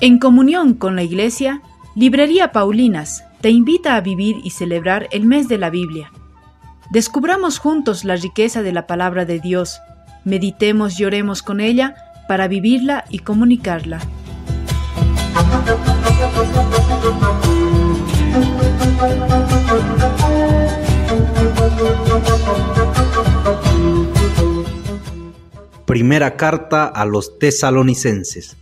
En comunión con la Iglesia, Librería Paulinas te invita a vivir y celebrar el mes de la Biblia. Descubramos juntos la riqueza de la palabra de Dios, meditemos y oremos con ella para vivirla y comunicarla. Primera carta a los tesalonicenses.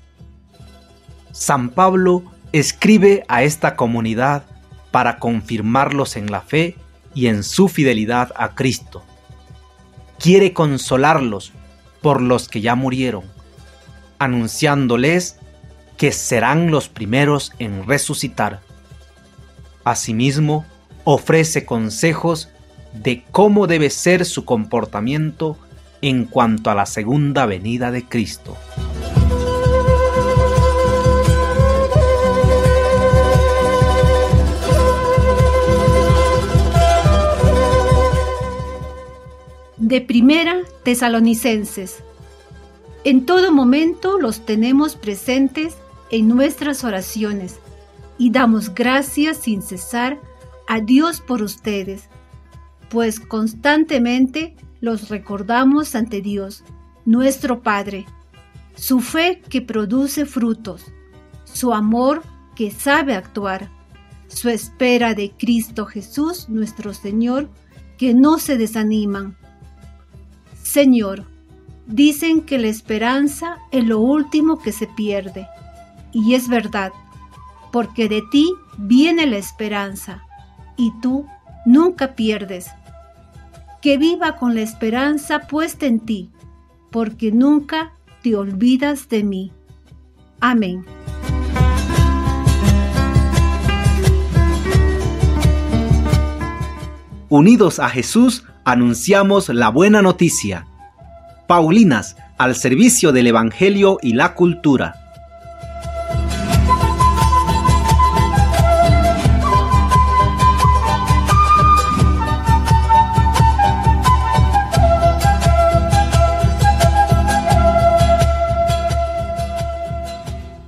San Pablo escribe a esta comunidad para confirmarlos en la fe y en su fidelidad a Cristo. Quiere consolarlos por los que ya murieron, anunciándoles que serán los primeros en resucitar. Asimismo, ofrece consejos de cómo debe ser su comportamiento en cuanto a la segunda venida de Cristo. De Primera Tesalonicenses. En todo momento los tenemos presentes en nuestras oraciones y damos gracias sin cesar a Dios por ustedes, pues constantemente los recordamos ante Dios, nuestro Padre, su fe que produce frutos, su amor que sabe actuar, su espera de Cristo Jesús, nuestro Señor, que no se desaniman Señor, dicen que la esperanza es lo último que se pierde. Y es verdad, porque de ti viene la esperanza, y tú nunca pierdes. Que viva con la esperanza puesta en ti, porque nunca te olvidas de mí. Amén. Unidos a Jesús, anunciamos la buena noticia. Paulinas, al servicio del Evangelio y la cultura.